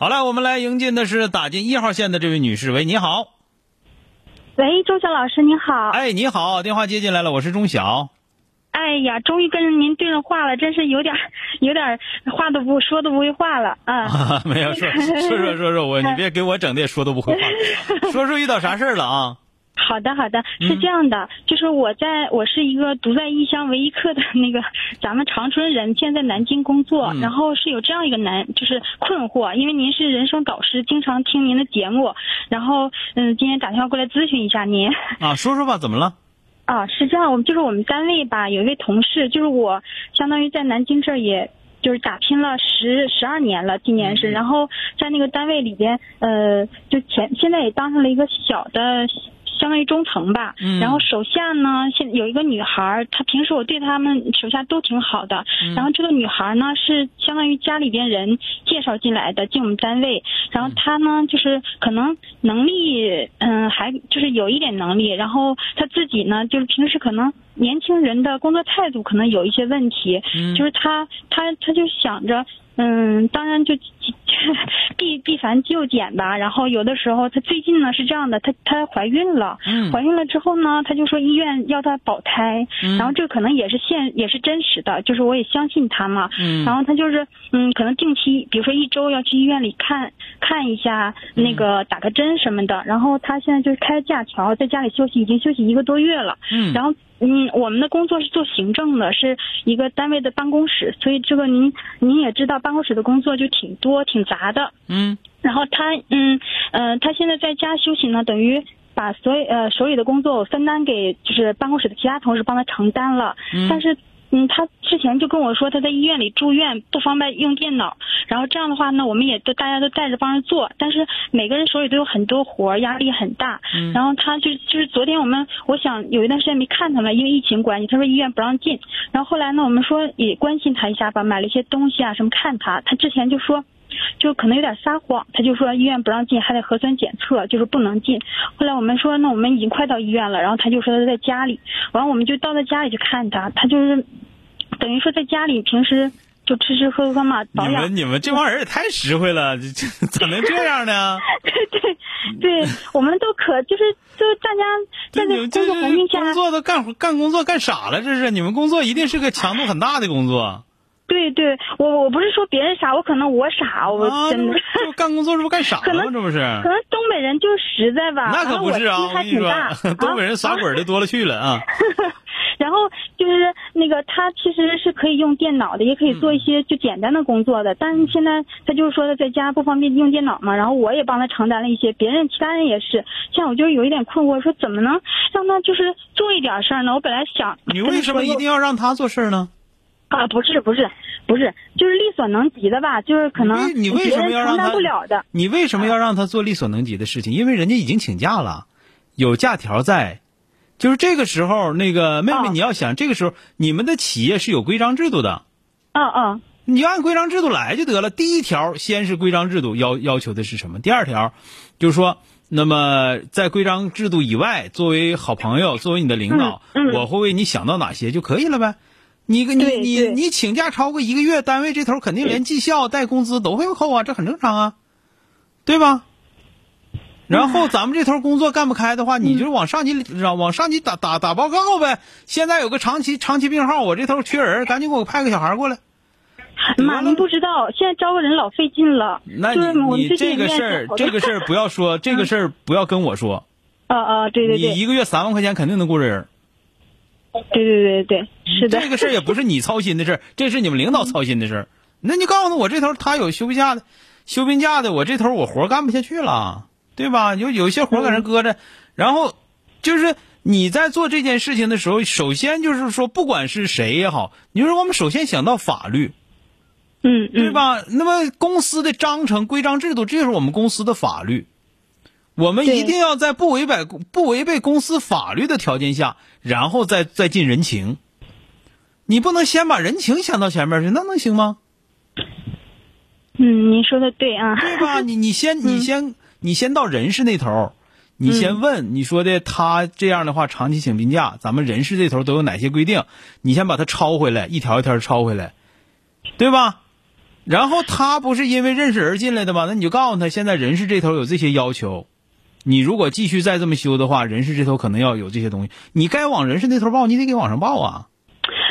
好了，我们来迎进的是打进一号线的这位女士。喂，你好。喂，钟晓老师，你好。哎，你好，电话接进来了，我是钟晓。哎呀，终于跟您对上话了，真是有点，有点话都不说都不会话了啊。没有说说说说说，我你别给我整的说都不会话，说说遇到啥事儿了啊？好的，好的，是这样的，就是我在我是一个独在异乡为异客的 那个咱们长春人，现在南京工作，然后是有这样一个难，就是困惑，因为您是人生导师，经常听您的节目，然后嗯，今天打电话过来咨询一下您。啊，说说吧，怎么了？啊，是这样，我们就是我们单位吧，有一位同事，就是我相当于在南京这儿，也就是打拼了十十二年了，今年是，然后在那个单位里边，呃，就前现在也当上了一个小的。相当于中层吧，然后手下呢，现有一个女孩，她平时我对他们手下都挺好的。然后这个女孩呢，是相当于家里边人介绍进来的，进我们单位。然后她呢，就是可能能力，嗯，还就是有一点能力。然后她自己呢，就是平时可能年轻人的工作态度可能有一些问题，就是他他他就想着。嗯，当然就避避繁就简吧。然后有的时候，她最近呢是这样的，她她怀孕了，怀孕了之后呢，她就说医院要她保胎，然后这可能也是现也是真实的，就是我也相信她嘛。然后她就是嗯，可能定期，比如说一周要去医院里看看一下，那个打个针什么的。然后她现在就是开假条，在家里休息，已经休息一个多月了。嗯，然后。嗯，我们的工作是做行政的，是一个单位的办公室，所以这个您您也知道，办公室的工作就挺多、挺杂的。嗯，然后他，嗯，呃，他现在在家休息呢，等于把所有呃手里的工作分担给就是办公室的其他同事帮他承担了，但是。嗯，他之前就跟我说他在医院里住院不方便用电脑，然后这样的话呢，我们也都大家都带着帮着做，但是每个人手里都有很多活，压力很大。嗯，然后他就就是昨天我们我想有一段时间没看他了，因为疫情关系，他说医院不让进。然后后来呢，我们说也关心他一下吧，买了一些东西啊什么看他。他之前就说。就可能有点撒谎，他就说医院不让进，还得核酸检测，就是不能进。后来我们说，那我们已经快到医院了，然后他就说他在家里，完了我们就到他家里去看他，他就是等于说在家里平时就吃吃喝喝嘛，你们你们这帮人也太实惠了，这怎么能这样呢？对对对，我们都可就是就大家在这工作环境下，工作都干干工作干傻了，这是你们工作一定是个强度很大的工作。对对，我我不是说别人傻，我可能我傻，我真的。就干工作这不干傻了吗？这不是？可能东北人就实在吧。那可不是啊！我跟你说，东北人耍滚的多了去了啊。然后就是那个他其实是可以用电脑的，也可以做一些就简单的工作的。但是现在他就是说他在家不方便用电脑嘛，然后我也帮他承担了一些，别人其他人也是。像我就是有一点困惑，说怎么能让他就是做一点事儿呢？我本来想，你为什么一定要让他做事儿呢？啊，不是不是不是，就是力所能及的吧，就是可能你为什么要让他不了的。你为什么要让他做力所能及的事情？因为人家已经请假了，有假条在，就是这个时候，那个妹妹你要想，这个时候你们的企业是有规章制度的。嗯嗯，你按规章制度来就得了。第一条先是规章制度要要求的是什么？第二条就是说，那么在规章制度以外，作为好朋友，作为你的领导，我会为你想到哪些就可以了呗。你跟你你你请假超过一个月，单位这头肯定连绩效带工资都会扣啊，这很正常啊，对吧？然后咱们这头工作干不开的话，你就往上级让往上级打打打报告呗。现在有个长期长期病号，我这头缺人，赶紧给我派个小孩过来。妈，您不知道，现在招个人老费劲了。那你你这个事儿，这个事儿 不要说，这个事儿不要跟我说。啊啊，对对对。你一个月三万块钱肯定能雇着人。对对对对，是的。这个事儿也不是你操心的事儿，这是你们领导操心的事儿。那你告诉我这头他有休病假的，休病假的，我这头我活干不下去了，对吧？有有些活搁那搁着，然后就是你在做这件事情的时候，首先就是说，不管是谁也好，你说我们首先想到法律，嗯，对吧？那么公司的章程、规章制度，这就是我们公司的法律。我们一定要在不违背不违背公司法律的条件下，然后再再进人情。你不能先把人情想到前面去，那能行吗？嗯，您说的对啊。对吧？你你先你先你先到人事那头，你先问你说的他这样的话长期请病假，咱们人事这头都有哪些规定？你先把它抄回来，一条一条地抄回来，对吧？然后他不是因为认识人进来的吗？那你就告诉他，现在人事这头有这些要求，你如果继续再这么修的话，人事这头可能要有这些东西，你该往人事那头报，你得给往上报啊。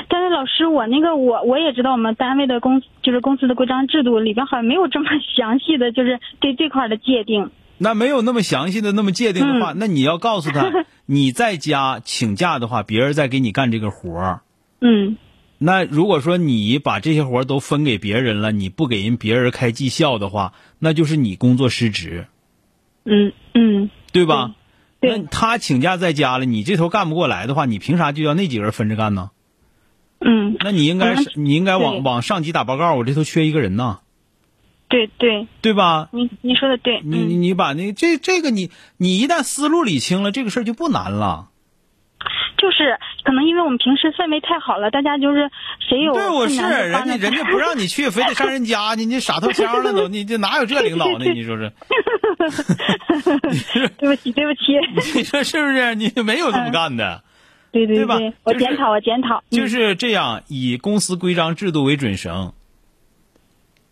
但是老师，我那个我我也知道我们单位的公就是公司的规章制度里边好像没有这么详细的就是对这块的界定。那没有那么详细的那么界定的话，那你要告诉他，你在家请假的话，别人再给你干这个活儿。嗯。那如果说你把这些活儿都分给别人了，你不给人别人开绩效的话，那就是你工作失职，嗯嗯，对吧？对。那他请假在家了，你这头干不过来的话，你凭啥就要那几个人分着干呢？嗯，那你应该是你应该往往上级打报告，我这头缺一个人呐，对对，对吧？你你说的对。你你把那这这个你你一旦思路理清了，这个事儿就不难了。就是可能因为我们平时氛围太好了，大家就是谁有对，我是人家 人家不让你去，非得上人家，你你傻透腔了都，你这哪有这领导呢？你说是？对不起对不起，你说是不是？你没有这么干的，对对对吧就是我检讨我检讨。就嗯是这样，以公司规章制度为准绳，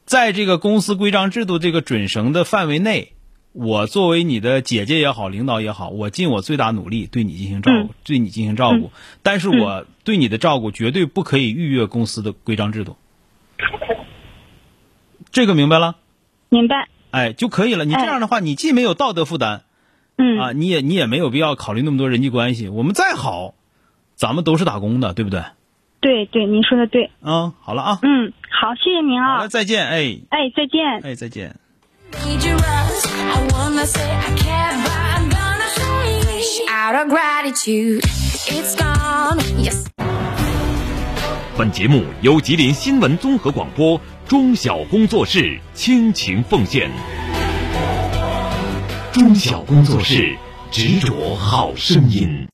在这个公司规章制度这个准绳的范围内，我作为你的姐姐也好，领导也好，我尽我最大努力对你进行照顾，嗯对你进行照顾，但是我对你的照顾绝对不可以逾越公司的规章制度，这个明白了？明白。哎，就可以了。你这样的话，你既没有道德负担嗯啊，你也你也没有必要考虑那么多人际关系。我们再好，咱们都是打工的，对不对？对对，您说的对。嗯，好了啊，嗯，好，谢谢您啊好了，。再见，哎哎，再见。哎，再见。need your rush. I wanna say I care, but I'm gonna show you. Out of gratitude, it's gone. Yes. 本节目由吉林新闻综合广播中小工作室倾情奉献。中小工作室执着好声音。